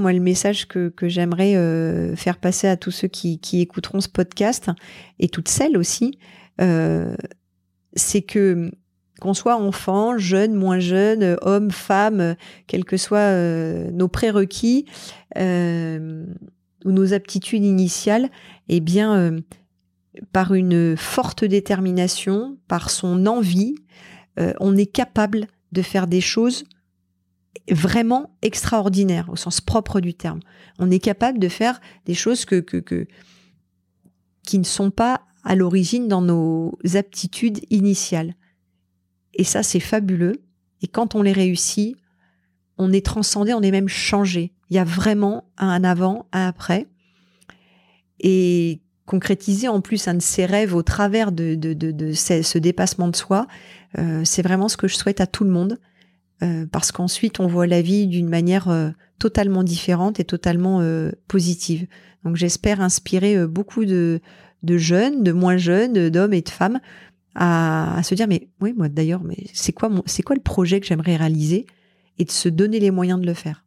Moi, le message que, j'aimerais euh, faire passer à tous ceux qui, écouteront ce podcast, et toutes celles aussi, euh, c'est que qu'on soit enfant, jeune, moins jeune, homme, femme, quels que soient euh, nos prérequis ou nos aptitudes initiales, eh bien, par une forte détermination, par son envie, on est capable de faire des choses vraiment extraordinaire au sens propre du terme. On est capable de faire des choses que, que, qui ne sont pas à l'origine dans nos aptitudes initiales. Et ça, c'est fabuleux. Et quand on les réussit, on est transcendé, on est même changé. Il y a vraiment un avant, un après. Et concrétiser en plus un de ses rêves au travers de, de, ce, dépassement de soi, euh, c'est vraiment ce que je souhaite à tout le monde. Euh, parce qu'ensuite on voit la vie d'une manière euh, totalement différente et totalement euh, positive. Donc j'espère inspirer beaucoup de, de, jeunes, de moins jeunes, d'hommes et de femmes à, à, se dire mais oui moi d'ailleurs mais c'est quoi c'est quoi le projet que j'aimerais réaliser et de se donner les moyens de le faire?